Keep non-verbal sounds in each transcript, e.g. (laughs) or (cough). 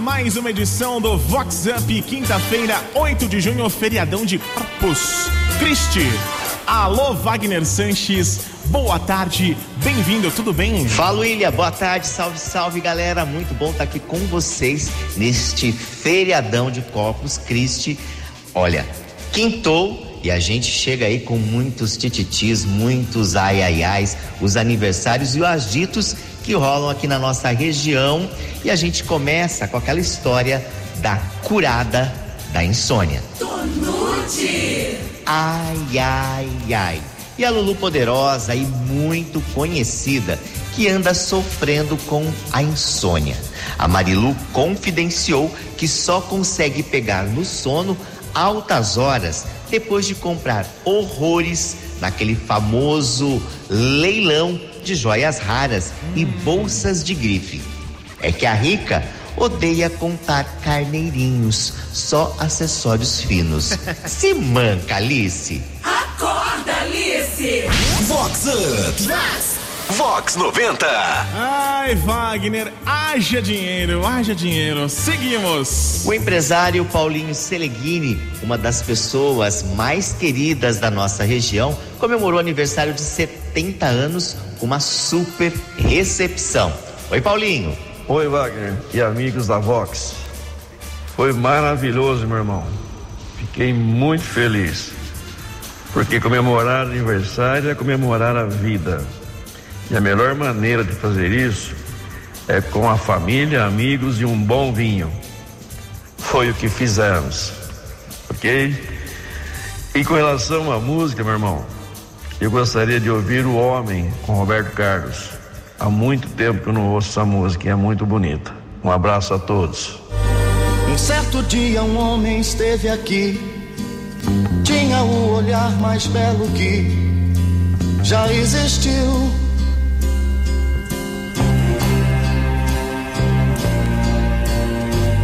mais uma edição do Vox Up, quinta-feira, 8 de junho, feriadão de Corpus Christi. Alô, Wagner Sanches, boa tarde, bem-vindo, tudo bem? Fala, William, boa tarde, salve, salve, galera. Muito bom estar aqui com vocês neste feriadão de Corpus Christi. Olha, quintou e a gente chega aí com muitos tititis, muitos ai ai ais, os aniversários e os agitos que rolam aqui na nossa região. E a gente começa com aquela história da curada da insônia. Tonute! Ai, ai, ai. E a Lulu Poderosa e muito conhecida que anda sofrendo com a insônia. A Marilu confidenciou que só consegue pegar no sono altas horas depois de comprar horrores naquele famoso leilão de joias raras e bolsas de grife. É que a rica odeia contar carneirinhos, só acessórios finos. (laughs) Se manca, Alice. Acorda, Alice! Vox Up. Vox 90. Ai, Wagner, haja dinheiro, haja dinheiro. Seguimos. O empresário Paulinho Seleghini, uma das pessoas mais queridas da nossa região, comemorou aniversário de 70 anos com uma super recepção. Oi, Paulinho. Oi, Wagner e amigos da Vox. Foi maravilhoso, meu irmão. Fiquei muito feliz. Porque comemorar aniversário é comemorar a vida. E a melhor maneira de fazer isso é com a família, amigos e um bom vinho. Foi o que fizemos. Ok? E com relação à música, meu irmão, eu gostaria de ouvir O Homem com Roberto Carlos. Há muito tempo que eu não ouço essa música e é muito bonita. Um abraço a todos. Um certo dia um homem esteve aqui, tinha o olhar mais belo que já existiu.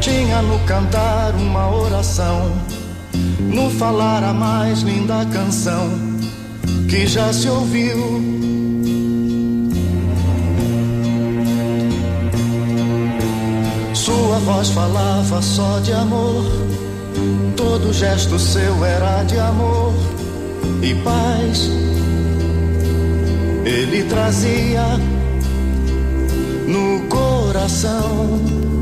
Tinha no cantar uma oração, no falar a mais linda canção que já se ouviu. Sua voz falava só de amor, todo gesto seu era de amor e paz. Ele trazia no coração.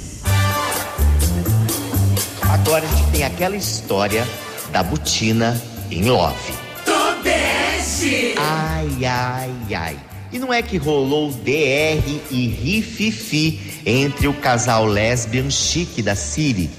Agora a gente tem aquela história da botina em love. Tobeste! Ai, ai, ai. E não é que rolou DR e rififi entre o casal lesbian chique da Siri.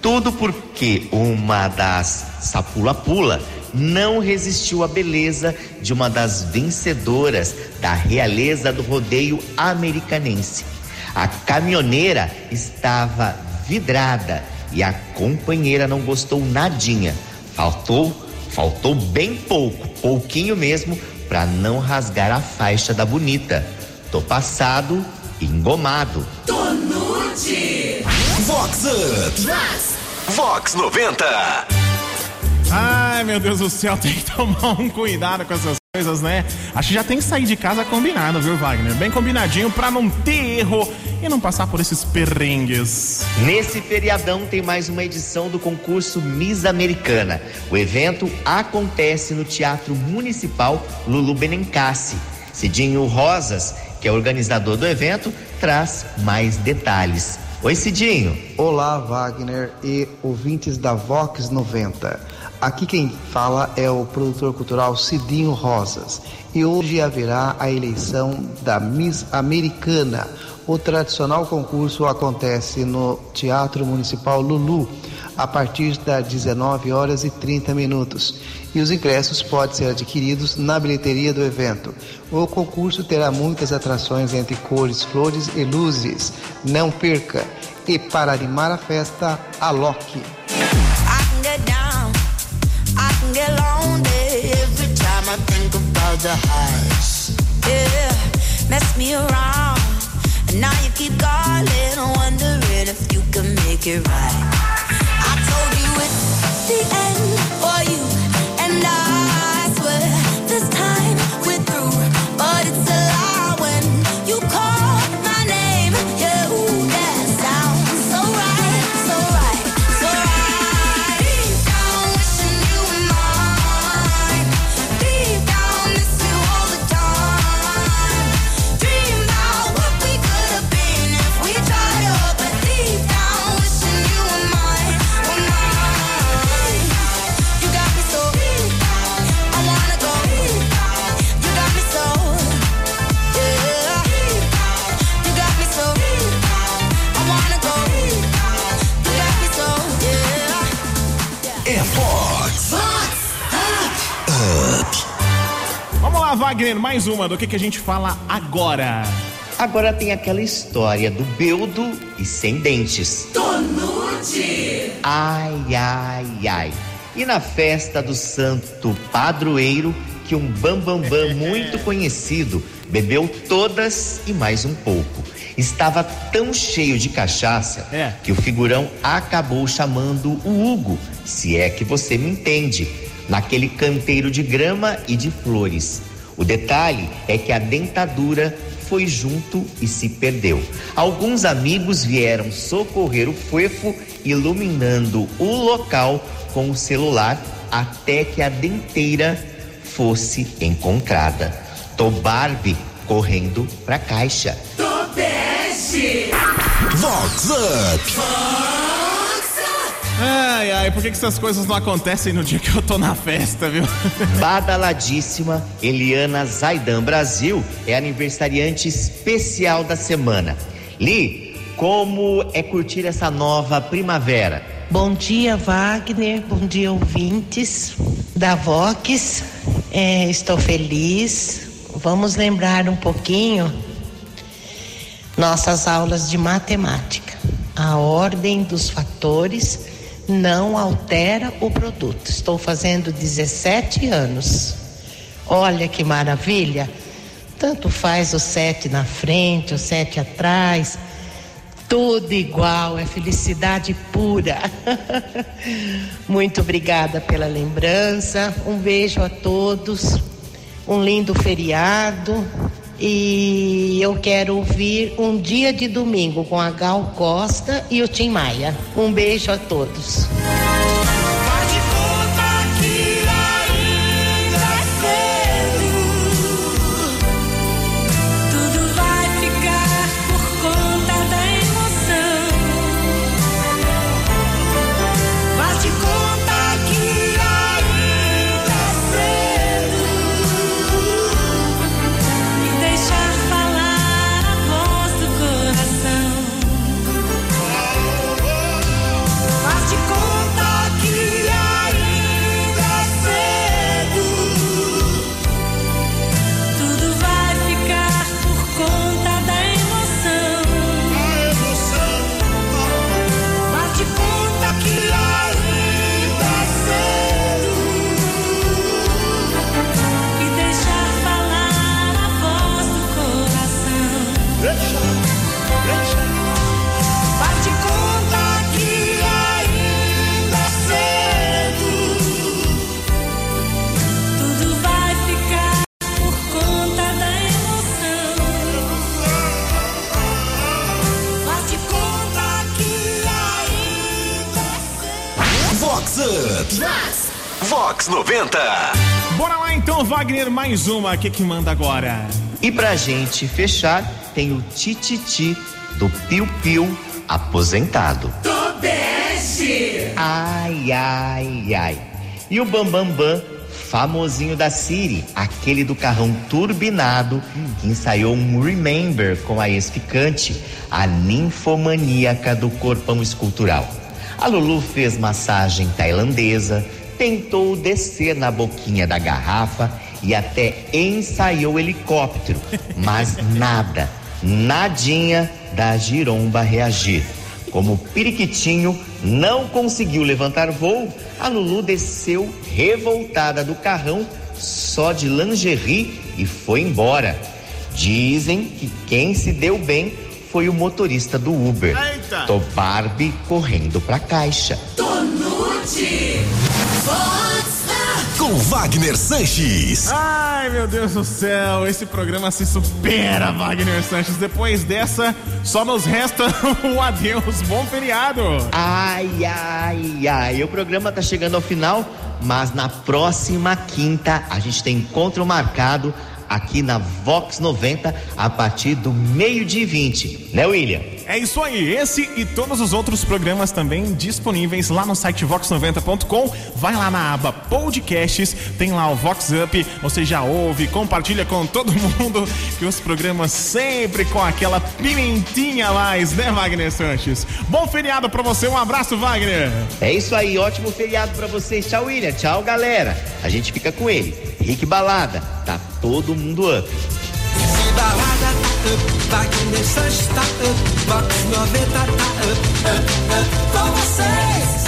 Tudo porque uma das sapula-pula não resistiu à beleza de uma das vencedoras da realeza do rodeio americanense. A caminhoneira estava vidrada e a companheira não gostou nadinha. Faltou, faltou bem pouco, pouquinho mesmo, para não rasgar a faixa da bonita. Tô passado e engomado. Tonute! Vox Up. Vox 90. Ai, meu Deus do céu, (laughs) tem que tomar um cuidado com essas coisas, né? Acho que já tem que sair de casa combinado, viu, Wagner? Bem combinadinho pra não ter erro e não passar por esses perrengues. Nesse feriadão tem mais uma edição do concurso Miss Americana. O evento acontece no Teatro Municipal Lulu Benincassi. Cidinho Rosas, que é organizador do evento, traz mais detalhes. Oi, Cidinho. Olá, Wagner e ouvintes da Vox 90. Aqui quem fala é o produtor cultural Cidinho Rosas. E hoje haverá a eleição da Miss Americana. O tradicional concurso acontece no Teatro Municipal Lulu. a partir das 19 horas e 30 minutos. E os ingressos podem ser adquiridos na bilheteria do evento. O concurso terá muitas atrações entre cores, flores e luzes. Não perca! E para animar a festa, a Loki. I think about the highs. Yeah, mess me around, and now you keep calling, wondering if you can make it right. Wagner, mais uma do que, que a gente fala agora. Agora tem aquela história do Beldo e sem dentes. Tonute. Ai, ai, ai. E na festa do santo padroeiro, que um bambambam bam, (laughs) bam muito conhecido bebeu todas e mais um pouco. Estava tão cheio de cachaça É. que o figurão acabou chamando o Hugo, se é que você me entende, naquele canteiro de grama e de flores. O detalhe é que a dentadura foi junto e se perdeu. Alguns amigos vieram socorrer o Fuefo, iluminando o local com o celular até que a denteira fosse encontrada. Tô Barbie correndo pra caixa. Tobeste. Vox Up. Ai, ai, por que, que essas coisas não acontecem no dia que eu tô na festa, viu? Badaladíssima Eliana Zaidan Brasil é aniversariante especial da semana. Li, como é curtir essa nova primavera? Bom dia, Wagner. Bom dia, ouvintes da Vox. É, estou feliz. Vamos lembrar um pouquinho nossas aulas de matemática. A ordem dos fatores não altera o produto. Estou fazendo 17 anos. Olha que maravilha! Tanto faz o sete na frente, o sete atrás, tudo igual, é felicidade pura. (laughs) Muito obrigada pela lembrança. Um beijo a todos. Um lindo feriado. E eu quero ouvir um dia de domingo com a Gal Costa e o Tim Maia. Um beijo a todos. Vox Up. Vox 90. Bora lá então, Wagner, mais uma. O que, que manda agora? E pra gente fechar, tem o Tititi do Piu Piu aposentado. Tobeste. Ai, ai, ai. E o Bambambam, Bam Bam, famosinho da Siri, aquele do carrão turbinado que ensaiou um Remember com a ex-ficante, a ninfomaníaca do corpão escultural. A Lulu fez massagem tailandesa, tentou descer na boquinha da garrafa e até ensaiou o helicóptero, mas (laughs) nada, nadinha da giromba reagir. Como o periquitinho não conseguiu levantar voo, a Lulu desceu revoltada do carrão só de lingerie e foi embora. Dizem que quem se deu bem foi o motorista do Uber. Eita! Tô Barbie correndo pra caixa. Tonute. Com Wagner Sanches. Ai, meu Deus do céu, esse programa se supera, Wagner Sanches. Depois dessa, só nos resta (laughs) um adeus. Bom feriado. Ai, ai, ai. O programa tá chegando ao final, mas na próxima quinta a gente tem encontro marcado aqui na Vox 90 a partir do meio-dia e 20. Né, William? É isso aí, esse e todos os outros programas também disponíveis lá no site vox90.com. Vai lá na aba podcasts, tem lá o Vox Up, você já ouve, compartilha com todo (laughs) mundo que os programas sempre com aquela pimentinha mais, né, Wagner Sanches? Bom feriado pra você, um abraço, Wagner. É isso aí, ótimo feriado pra vocês. Tchau, William. Tchau, galera. A gente fica com ele. Rick Balada, tá todo mundo up. Com vocês.